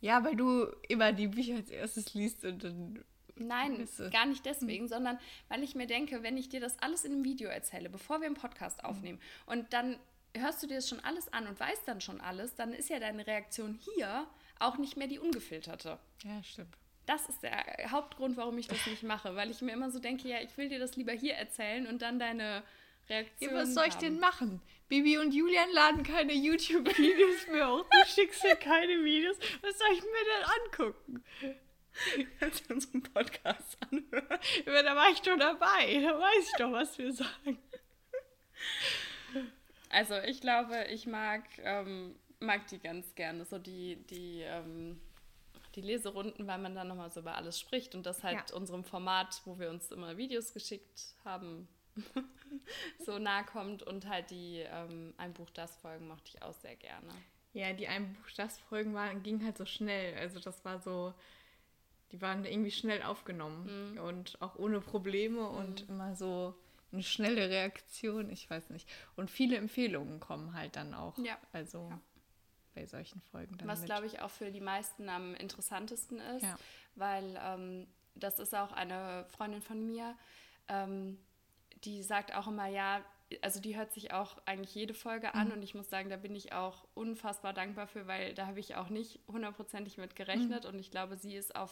Ja, weil du immer die Bücher als erstes liest und dann. Nein, gar nicht deswegen, sondern weil ich mir denke, wenn ich dir das alles in einem Video erzähle, bevor wir einen Podcast aufnehmen, und dann hörst du dir das schon alles an und weißt dann schon alles, dann ist ja deine Reaktion hier auch nicht mehr die ungefilterte. Ja, stimmt. Das ist der Hauptgrund, warum ich das nicht mache, weil ich mir immer so denke, ja, ich will dir das lieber hier erzählen und dann deine Reaktionen Ja, was soll ich haben. denn machen? Bibi und Julian laden keine YouTube-Videos mehr hoch. Du schickst mir keine Videos. Was soll ich mir denn angucken? Kannst du unseren Podcast anhören? Ja, da war ich doch dabei. Da weiß ich doch, was wir sagen. Also ich glaube, ich mag, ähm, mag die ganz gerne, so die, die, ähm, die Leserunden, weil man dann nochmal so über alles spricht und das halt Ja. unserem Format, wo wir uns immer Videos geschickt haben, so nahe kommt und halt die ähm, Ein Buch, das Folgen mochte ich auch sehr gerne. Ja, die Einbuchstagsfolgen waren, gingen halt so schnell. Also das war so, die waren irgendwie schnell aufgenommen und auch ohne Probleme und immer so eine schnelle Reaktion, ich weiß nicht. Und viele Empfehlungen kommen halt dann auch. Ja. Also Ja. bei solchen Folgen dann Was, glaube ich, auch für die meisten am interessantesten ist, Ja. weil ähm, das ist auch eine Freundin von mir, ähm, die sagt auch immer, ja, also die hört sich auch eigentlich jede Folge Mhm. an und ich muss sagen, da bin ich auch unfassbar dankbar für, weil da habe ich auch nicht hundertprozentig mit gerechnet Mhm. und ich glaube, sie ist auf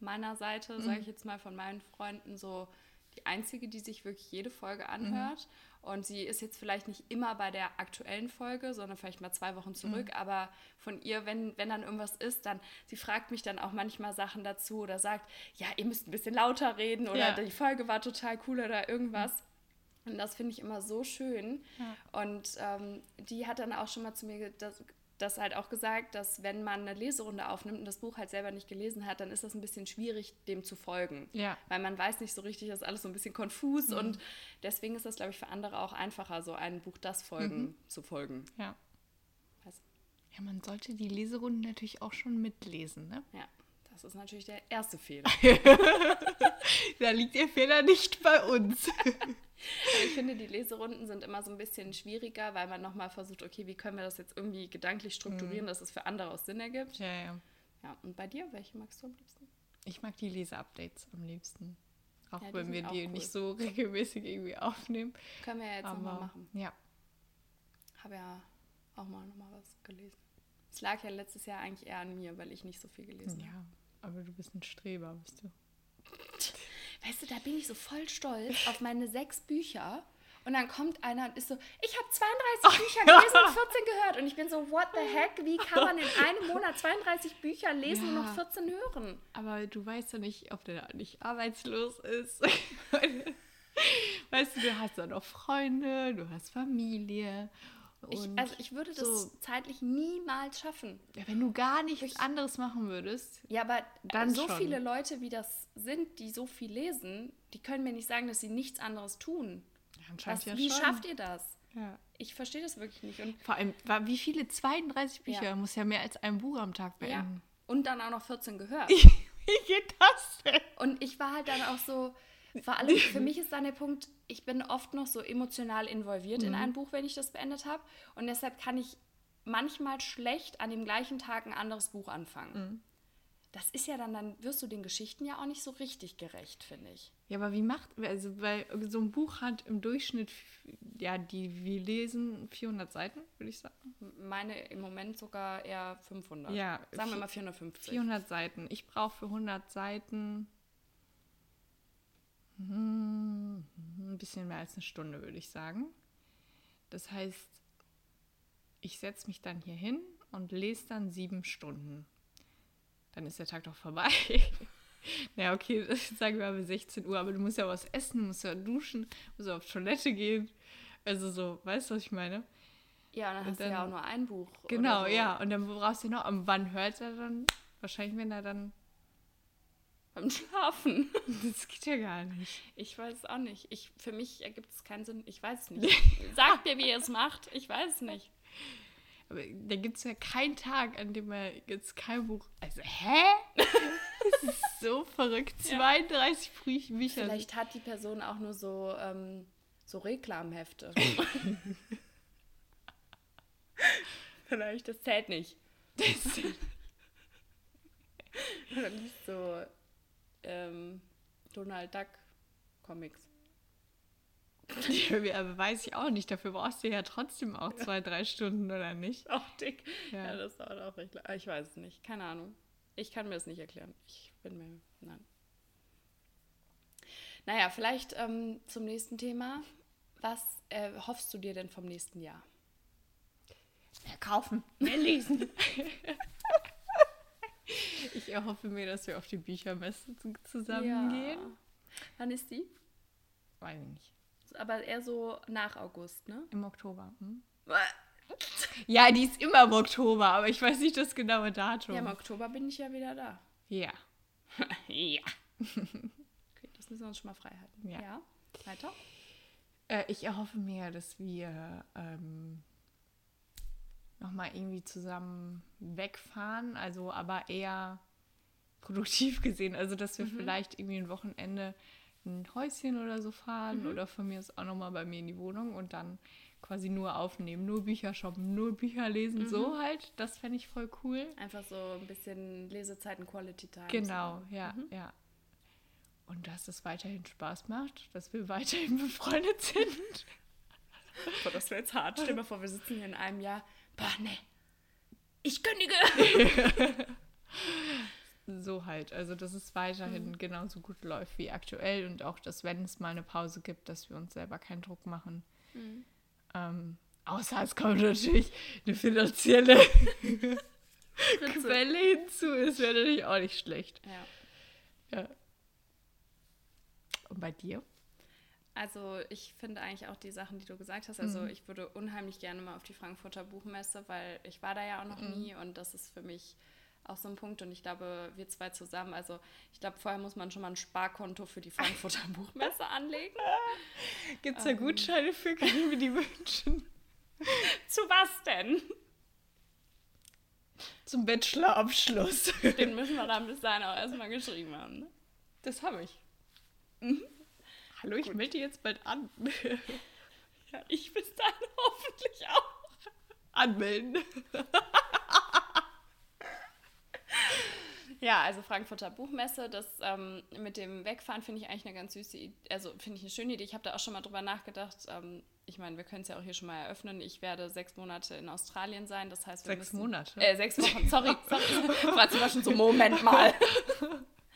meiner Seite, sage ich jetzt mal von meinen Freunden, so die einzige, die sich wirklich jede Folge anhört. Und sie ist jetzt vielleicht nicht immer bei der aktuellen Folge, sondern vielleicht mal zwei Wochen zurück. Aber von ihr, wenn, wenn dann irgendwas ist, dann, sie fragt mich dann auch manchmal Sachen dazu oder sagt, ja, ihr müsst ein bisschen lauter reden oder Ja. die Folge war total cool oder irgendwas. Und das finde ich immer so schön. Und ähm, die hat dann auch schon mal zu mir das, das halt auch gesagt, dass wenn man eine Leserunde aufnimmt und das Buch halt selber nicht gelesen hat, dann ist das ein bisschen schwierig, dem zu folgen. Ja. Weil man weiß nicht so richtig, das ist alles so ein bisschen konfus und deswegen ist das, glaube ich, für andere auch einfacher, so ein Buch das Folgen zu folgen. Ja. Was? Ja, man sollte die Leserunden natürlich auch schon mitlesen, ne? Ja, das ist natürlich der erste Fehler. Da liegt der Fehler nicht bei uns. Ich finde, die Leserunden sind immer so ein bisschen schwieriger, weil man nochmal versucht, okay, wie können wir das jetzt irgendwie gedanklich strukturieren, dass es für andere auch Sinn ergibt. ja, ja. Ja, und bei dir, welche magst du am liebsten? Ich mag die Leseupdates am liebsten. Auch Ja, wenn wir die cool. nicht so regelmäßig irgendwie aufnehmen. Können wir ja jetzt nochmal machen. ja. Habe ja auch mal nochmal was gelesen. Es lag ja letztes Jahr eigentlich eher an mir, weil ich nicht so viel gelesen habe. Aber du bist ein Streber, bist du. Weißt du, da bin ich so voll stolz auf meine sechs Bücher. Und dann kommt einer und ist so, ich habe 32 Bücher gelesen und 14 gehört. Und ich bin so, what the heck? Wie kann man in einem Monat 32 Bücher lesen und Ja. noch 14 hören? Aber du weißt ja nicht, ob der nicht arbeitslos ist. weißt du, du hast ja noch Freunde, du hast Familie. Ich, also ich würde das so, zeitlich niemals schaffen. ja, wenn du gar nichts anderes machen würdest. Ja, aber Dann so schon. viele Leute, wie das sind, die so viel lesen, die können mir nicht sagen, dass sie nichts anderes tun. Ja, anscheinend Was, ja wie schon. schafft ihr das? Ja. Ich verstehe das wirklich nicht. Und, Vor allem, wie viele? 32 Bücher? Ja. Muss ja mehr als ein Buch am Tag ja. beenden. und dann auch noch 14 gehört. Wie geht das denn? Und ich war halt dann auch so, vor allem für mich ist dann der Punkt, ich bin oft noch so emotional involviert Mhm. in ein Buch, wenn ich das beendet habe. Und deshalb kann ich manchmal schlecht an dem gleichen Tag ein anderes Buch anfangen. Mhm. Das ist ja dann, dann wirst du den Geschichten ja auch nicht so richtig gerecht, finde ich. Ja, aber wie macht, also, weil so ein Buch hat im Durchschnitt, ja, die wir lesen 400 Seiten, würde ich sagen. Meine im Moment sogar eher 500. Ja, Sagen wir mal 450. 400 Seiten. Ich brauche für 100 Seiten ein bisschen mehr als eine Stunde, würde ich sagen. Das heißt, ich setze mich dann hier hin und lese dann sieben Stunden. Dann ist der Tag doch vorbei. ja, okay, sagen wir mal 16 Uhr, aber du musst ja was essen, musst ja duschen, musst ja auf Toilette gehen. Also so, weißt du, was ich meine? Ja, und dann Und hast du ja dann- auch nur ein Buch. Genau, so. ja. Und dann brauchst du noch, und wann hört er dann? Wahrscheinlich, wenn er dann. Beim Schlafen. Das geht ja gar nicht. Ich weiß es auch nicht. Ich, für mich ergibt es keinen Sinn. Ich weiß es nicht. Sagt mir, wie ihr es macht. Ich weiß es nicht. Aber da gibt es ja keinen Tag, an dem er jetzt kein Buch. Also, hä? Das ist so verrückt. 32 Bücher. Bücher. Vielleicht hat die Person auch nur so, ähm, so Reklamhefte. Vielleicht, das zählt nicht. Das, Oder liest so ähm, Donald Duck Comics. aber weiß ich auch nicht. Dafür brauchst du ja trotzdem auch zwei, drei Stunden, oder nicht? Auch dick. Ja. Ja, das dauert auch recht lang. Ich weiß es nicht. Keine Ahnung. Ich kann mir das nicht erklären. Ich bin mir. Nein. Naja, vielleicht ähm, zum nächsten Thema. Was äh, hoffst du dir denn vom nächsten Jahr? Mehr kaufen, mehr lesen. ich erhoffe mir, dass wir auf die Büchermesse zusammen gehen. Wann ist die? Weiß ich nicht. Aber eher so nach August, ne? Im Oktober. Hm? Ja, die ist immer im Oktober, aber ich weiß nicht das genaue Datum. Ja, im Oktober bin ich ja wieder da. Ja. ja. Okay, das müssen wir uns schon mal frei halten. Ja. ja. Weiter? Äh, ich erhoffe mir, dass wir ähm, nochmal irgendwie zusammen wegfahren, also aber eher produktiv gesehen. Also, dass wir Mhm. vielleicht irgendwie ein Wochenende ein Häuschen oder so fahren Mhm. oder von mir ist auch nochmal bei mir in die Wohnung und dann quasi nur aufnehmen, nur Bücher shoppen, nur Bücher lesen, Mhm. so halt. Das fände ich voll cool. Einfach so ein bisschen Lesezeiten, Quality Time. Genau, so. ja, Mhm. ja. Und dass es weiterhin Spaß macht, dass wir weiterhin befreundet sind. Boah, das wäre jetzt hart. Stell dir mal vor, wir sitzen hier in einem Jahr. Boah, ne. Ich kündige. So halt. Also, dass es weiterhin Mhm. genauso gut läuft wie aktuell und auch, dass, wenn es mal eine Pause gibt, dass wir uns selber keinen Druck machen. Mhm. Ähm, außer es kommt natürlich eine finanzielle Quelle hinzu. Es wäre natürlich auch nicht schlecht. Ja. Ja. Und bei dir? Also ich finde eigentlich auch die Sachen, die du gesagt hast. Also Mhm. ich würde unheimlich gerne mal auf die Frankfurter Buchmesse, weil ich war da ja auch noch Mhm. nie und das ist für mich auch so ein Punkt und ich glaube, wir zwei zusammen, also ich glaube, vorher muss man schon mal ein Sparkonto für die Frankfurter Buchmesse anlegen. Gibt es da Ähm. Gutscheine für? Kann ich mir die wünschen? Zu was denn? Zum Bachelorabschluss. Den müssen wir dann bis dahin auch erstmal geschrieben haben. Ne? Das habe ich. Hallo, ich melde jetzt bald an. Ja, ich bis dahin hoffentlich auch. Anmelden. Ja, also Frankfurter Buchmesse, das ähm, mit dem Wegfahren finde ich eigentlich eine ganz süße Idee, also finde ich eine schöne Idee. Ich habe da auch schon mal drüber nachgedacht. Ähm, ich meine, wir können es ja auch hier schon mal eröffnen. Ich werde sechs Monate in Australien sein, das heißt, wir Sechs müssen, Monate? Äh, sechs Wochen, sorry, sorry. Franzi war schon so, Moment mal.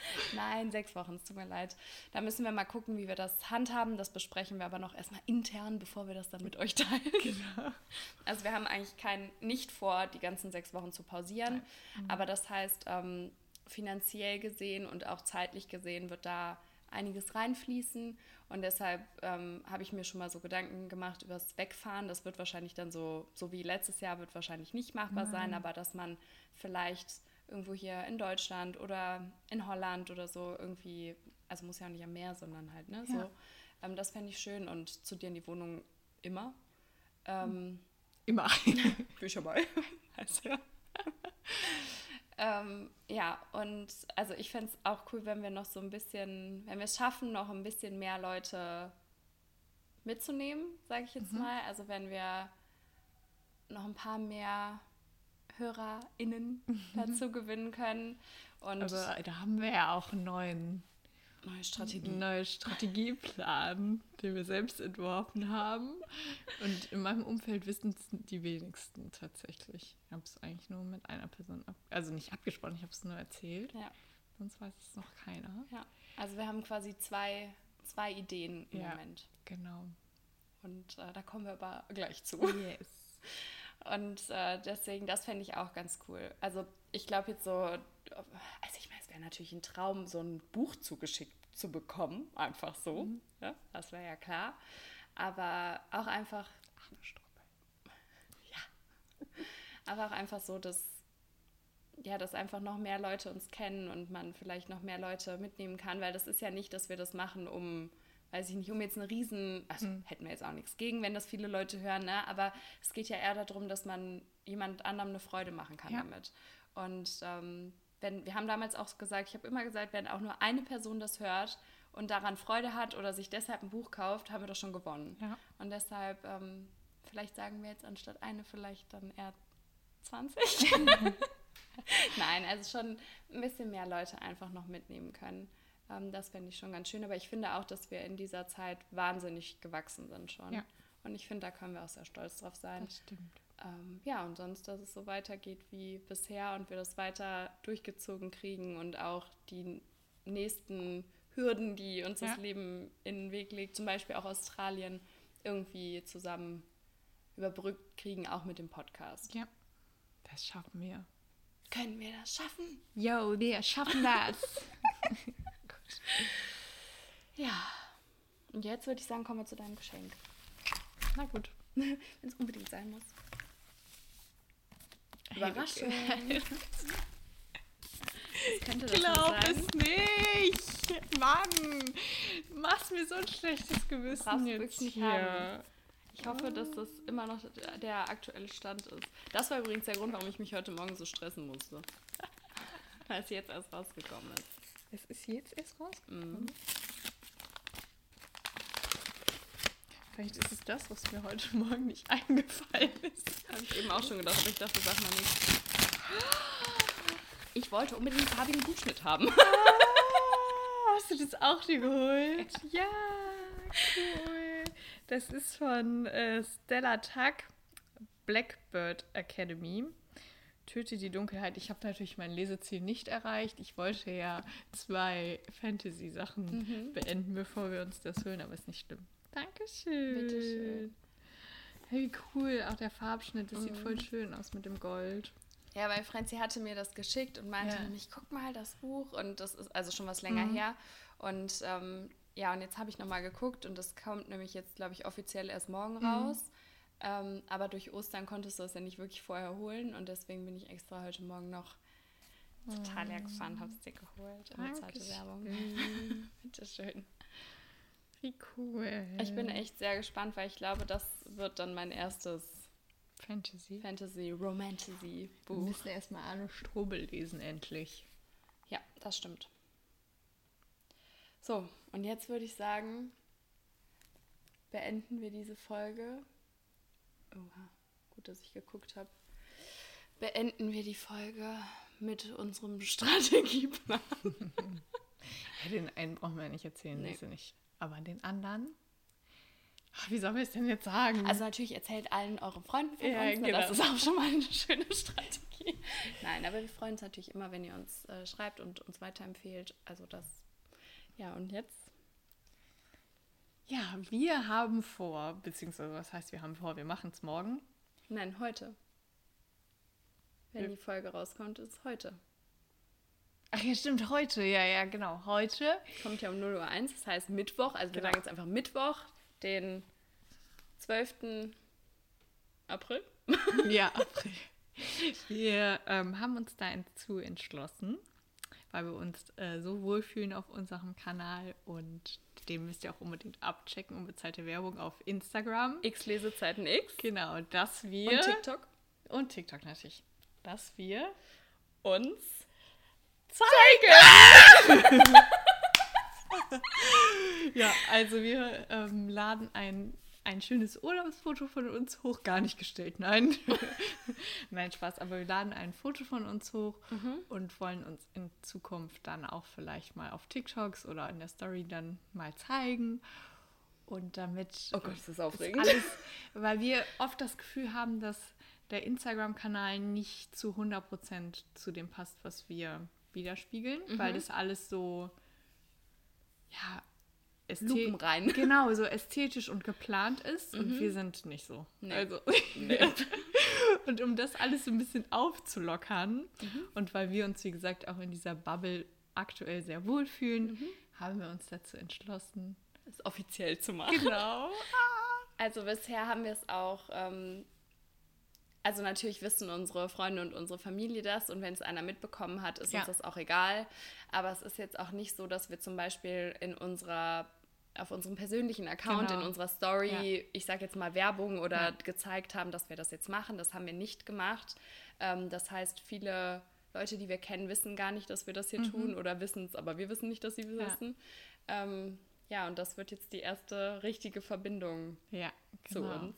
Nein, sechs Wochen, es tut mir leid. Da müssen wir mal gucken, wie wir das handhaben. Das besprechen wir aber noch erstmal intern, bevor wir das dann mit euch teilen. Genau. Also wir haben eigentlich kein, nicht vor, die ganzen sechs Wochen zu pausieren. Aber das heißt, ähm, finanziell gesehen und auch zeitlich gesehen wird da einiges reinfließen. Und deshalb ähm, habe ich mir schon mal so Gedanken gemacht über das Wegfahren. Das wird wahrscheinlich dann so, so wie letztes Jahr, wird wahrscheinlich nicht machbar sein, aber dass man vielleicht irgendwo hier in Deutschland oder in Holland oder so irgendwie, also muss ja auch nicht am Meer, sondern halt, ne? Ja. So, ähm, das fände ich schön und zu dir in die Wohnung immer. Ähm, Immer. Bücher bei. heißt ja. ähm, ja, und also ich fände es auch cool, wenn wir noch so ein bisschen, wenn wir es schaffen, noch ein bisschen mehr Leute mitzunehmen, sage ich jetzt mal. Also wenn wir noch ein paar mehr HörerInnen dazu gewinnen können. Und Aber da haben wir ja auch einen neuen, neue Strategie. neuen Strategieplan, den wir selbst entworfen haben. Und in meinem Umfeld wissen es die wenigsten tatsächlich. Ich habe es eigentlich nur mit einer Person, ab also nicht abgesprochen, ich habe es nur erzählt. Ja, Sonst weiß es noch keiner. ja. Also wir haben quasi zwei, zwei Ideen im Ja. Moment. Genau. Und äh, da kommen wir aber gleich zu. Yes. Und äh, deswegen, das fände ich auch ganz cool. Also ich glaube jetzt so, also ich meine, es wäre natürlich ein Traum, so ein Buch zugeschickt zu bekommen, einfach so. Ja, das wäre ja klar. Aber auch einfach, Ach, eine Struppe. aber auch einfach so, dass ja, dass einfach noch mehr Leute uns kennen und man vielleicht noch mehr Leute mitnehmen kann, weil das ist ja nicht, dass wir das machen, um, weiß ich nicht, um jetzt eine riesen, also hätten wir jetzt auch nichts gegen, wenn das viele Leute hören, ne? aber es geht ja eher darum, dass man jemand anderem eine Freude machen kann Ja. damit. Und ähm, wenn, wir haben damals auch gesagt, ich habe immer gesagt, wenn auch nur eine Person das hört und daran Freude hat oder sich deshalb ein Buch kauft, haben wir doch schon gewonnen. Ja. Und deshalb, ähm, vielleicht sagen wir jetzt anstatt eine, vielleicht dann eher 20. Nein, also schon ein bisschen mehr Leute einfach noch mitnehmen können. Ähm, das fände ich schon ganz schön. Aber ich finde auch, dass wir in dieser Zeit wahnsinnig gewachsen sind schon. Ja. Und ich finde, da können wir auch sehr stolz drauf sein. Das stimmt. Ähm, ja, und sonst, dass es so weitergeht wie bisher und wir das weiter durchgezogen kriegen und auch die nächsten Hürden, die uns Ja. das Leben in den Weg legt, zum Beispiel auch Australien, irgendwie zusammen überbrückt kriegen, auch mit dem Podcast. Ja, das schaffen wir. Können wir das schaffen? Yo, wir schaffen das. Ja. Und jetzt würde ich sagen, kommen wir zu deinem Geschenk. Na gut. Wenn es unbedingt sein muss. Überraschung. Ich glaube es nicht. Mann, machst mir so ein schlechtes Gewissen jetzt hier. haben. Ich hoffe, dass das immer noch der aktuelle Stand ist. Das war übrigens der Grund, warum ich mich heute Morgen so stressen musste. Weil es jetzt erst rausgekommen ist. Es ist jetzt erst rausgekommen. Mhm. Vielleicht ist es das, was mir heute Morgen nicht eingefallen ist. Habe ich eben auch schon gedacht, aber ich dachte, sag mal nicht. Ich wollte unbedingt einen farbigen Hutschnitt haben. Ah, hast du das auch dir geholt? Ja, cool. Das ist von äh, Stella Tuck, Blackbird Academy. Töte die Dunkelheit. Ich habe natürlich mein Leseziel nicht erreicht. Ich wollte ja zwei Fantasy-Sachen beenden, bevor wir uns das holen, aber ist nicht schlimm. Dankeschön. Bitteschön. Hey, cool. Auch der Farbschnitt, das sieht voll schön aus mit dem Gold. Ja, weil Franzi hatte mir das geschickt und meinte Ja. nämlich, guck mal das Buch. Und das ist also schon was länger Mhm. her. Und ähm, ja, und jetzt habe ich nochmal geguckt und das kommt nämlich jetzt, glaube ich, offiziell erst morgen Mhm. raus. Ähm, aber durch Ostern konntest du es ja nicht wirklich vorher holen und deswegen bin ich extra heute Morgen noch total leer gefahren, habe es dir geholt. Unbezahlte Werbung. Bitteschön. Wie cool. Ich bin echt sehr gespannt, weil ich glaube, das wird dann mein erstes Fantasy. Fantasy Romantasy Wir Buch. müssen erstmal Arne Strobel lesen, endlich. Ja, das stimmt. So, und jetzt würde ich sagen, beenden wir diese Folge. Oha, gut, dass ich geguckt habe. Beenden wir die Folge mit unserem Strategieplan. Ja, den einen brauchen wir ja nicht erzählen, Nee. nicht. Aber den anderen? Ach, wie soll wir es denn jetzt sagen? Also natürlich erzählt allen euren Freunden von Ja, uns, ne? das genau. ist auch schon mal eine schöne Strategie. Nein, aber wir freuen uns natürlich immer, wenn ihr uns äh, schreibt und uns weiterempfehlt. Also das, ja, und jetzt? Ja, wir haben vor, beziehungsweise was heißt, wir haben vor, wir machen es morgen. Nein, heute. Wenn Wir- die Folge rauskommt, ist es heute. Ach ja, stimmt, heute. Ja, ja, genau. Heute. Kommt ja um 0 Uhr 1, das heißt Mittwoch. Also wir Genau. sagen jetzt einfach Mittwoch, den 12. April. Ja, April. Wir ähm, haben uns dazu entschlossen, weil wir uns äh, so wohlfühlen auf unserem Kanal und den müsst ihr auch unbedingt abchecken, unbezahlte Werbung auf Instagram. X Lesezeiten X. Genau, dass wir. Und TikTok. Und TikTok natürlich. Dass wir Uns. zeigen! ja, also wir ähm, laden ein, ein schönes Urlaubsfoto von uns hoch. Gar nicht gestellt, nein. nein, Spaß. Aber wir laden ein Foto von uns hoch und wollen uns in Zukunft dann auch vielleicht mal auf TikToks oder in der Story dann mal zeigen. Und damit Oh Gott, ist das ist aufregend. alles, weil wir oft das Gefühl haben, dass der Instagram-Kanal nicht zu 100% zu dem passt, was wir widerspiegeln, Mhm. weil das alles so, ja, ästhe- Lupenrein. Genau, so ästhetisch und geplant ist und wir sind nicht so. Mhm. Nee. Also, und um das alles so ein bisschen aufzulockern Mhm. und weil wir uns, wie gesagt, auch in dieser Bubble aktuell sehr wohlfühlen, Mhm. haben wir uns dazu entschlossen. Das offiziell zu machen. Genau. Also bisher haben wir es auch, ähm, also natürlich wissen unsere Freunde und unsere Familie das und wenn es einer mitbekommen hat, ist Ja. uns das auch egal. Aber es ist jetzt auch nicht so, dass wir zum Beispiel in unserer auf unserem persönlichen Account, Genau. in unserer Story, Ja. ich sage jetzt mal Werbung oder Ja. gezeigt haben, dass wir das jetzt machen. Das haben wir nicht gemacht. Ähm, das heißt, viele Leute, die wir kennen, wissen gar nicht, dass wir das hier tun oder wissen es, aber wir wissen nicht, dass sie es Mhm. Ja. wissen. Ähm, ja, und das wird jetzt die erste richtige Verbindung Ja, zu genau. uns.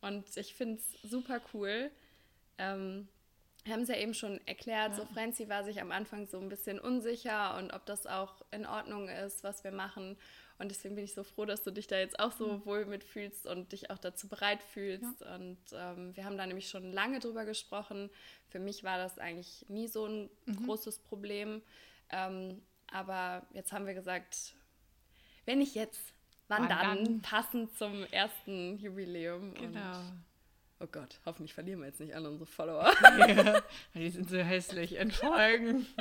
Und ich finde es super cool. Ähm, wir haben es ja eben schon erklärt, so Franzi war sich am Anfang so ein bisschen unsicher und ob das auch in Ordnung ist, was wir machen. Und deswegen bin ich so froh, dass du dich da jetzt auch so wohl mitfühlst und dich auch dazu bereit fühlst. Und ähm, wir haben da nämlich schon lange drüber gesprochen. Für mich war das eigentlich nie so ein großes Problem. Ähm, aber jetzt haben wir gesagt, wenn ich jetzt Wann, dann? dann? Passend zum ersten Jubiläum. Genau. Und, oh Gott, hoffentlich verlieren wir jetzt nicht alle unsere Follower. ja, die sind so hässlich. Entfolgen.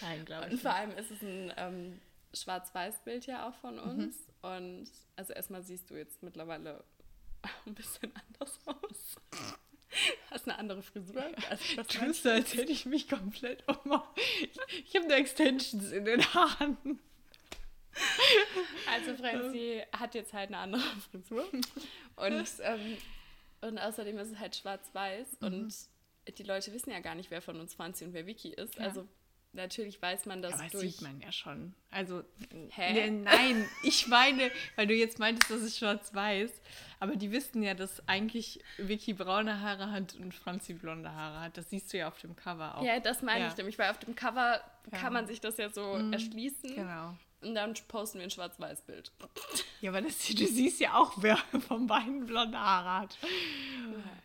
Nein, glaube ich. Und vor allem ist es ein ähm, Schwarz-Weiß-Bild ja auch von mhm. uns. Mhm. Und also erstmal siehst du jetzt mittlerweile ein bisschen anders aus. Hast eine andere Frisur? Also, Tust du, als hätte ich mich komplett um. Ich habe eine Extensions in den Haaren. Also Franzi hat jetzt halt eine andere Frisur. Und, ähm, und außerdem ist es halt schwarz-weiß. Mhm. Und die Leute wissen ja gar nicht, wer von uns Franzi und wer Vicky ist. Ja. Also natürlich weiß man das Aber durch. Das sieht man ja schon. Also, Hä? Ne, nein, ich meine, weil du jetzt meintest, dass es schwarz-weiß. Aber die wissen ja, dass eigentlich Vicky braune Haare hat und Franzi blonde Haare hat. Das siehst du ja auf dem Cover auch. Ja, das meine ja. ich nämlich, weil auf dem Cover ja. kann man sich das ja so mhm. erschließen. Genau. Und dann posten wir ein Schwarz-Weiß-Bild. Ja, aber das, du siehst ja auch, wer von beiden blonde Haare hat.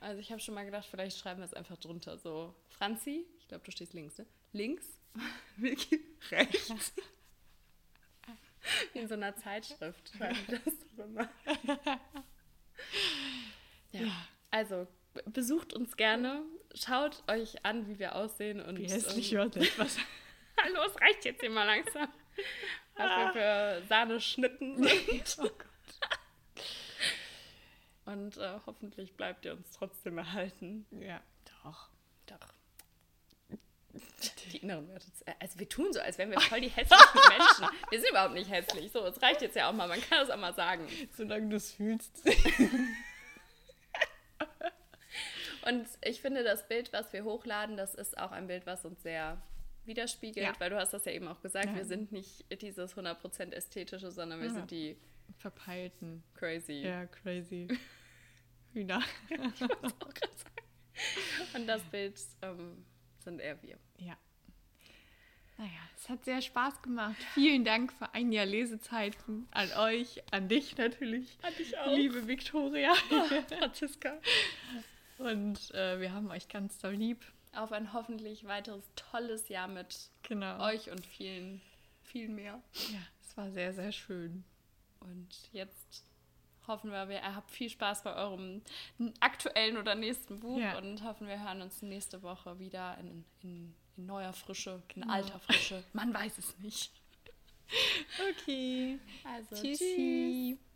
also ich habe schon mal gedacht, vielleicht schreiben wir es einfach drunter. So, Franzi, ich glaube, du stehst links, ne? Links, Vicky rechts. Wie in so einer Zeitschrift das ja. ja. Also, besucht uns gerne, schaut euch an, wie wir aussehen und. Wie hässlich ähm, wird etwas. Hallo, es reicht jetzt hier mal langsam was wir für Sahneschnitten sind. oh Gott. Und äh, hoffentlich bleibt ihr uns trotzdem erhalten. Ja, doch. Doch. Die inneren Werte. Also wir tun so, als wären wir voll die hässlichen Menschen. Wir sind überhaupt nicht hässlich. So, es reicht jetzt ja auch mal. Man kann das auch mal sagen. Solange du es fühlst. Und ich finde, das Bild, was wir hochladen, das ist auch ein Bild, was uns sehr widerspiegelt, ja. weil du hast das ja eben auch gesagt, ja. wir sind nicht dieses 100% ästhetische, sondern wir ja. sind die verpeilten. Crazy. Ja, crazy. Hühner. Und das Bild ähm, sind eher wir. Ja. Naja, es hat sehr Spaß gemacht. Vielen Dank für ein Jahr Lesezeiten an euch, an dich natürlich. An dich auch. Liebe Viktoria. Oh, Franziska. Und äh, wir haben euch ganz doll lieb auf ein hoffentlich weiteres tolles Jahr mit genau. euch und vielen, vielen mehr. Ja, es war sehr, sehr schön. Und jetzt hoffen wir, ihr habt viel Spaß bei eurem aktuellen oder nächsten Buch ja. und hoffen, wir hören uns nächste Woche wieder in, in, in neuer Frische, in alter Frische. Man weiß es nicht. Okay. Also, tschüssi. tschüss.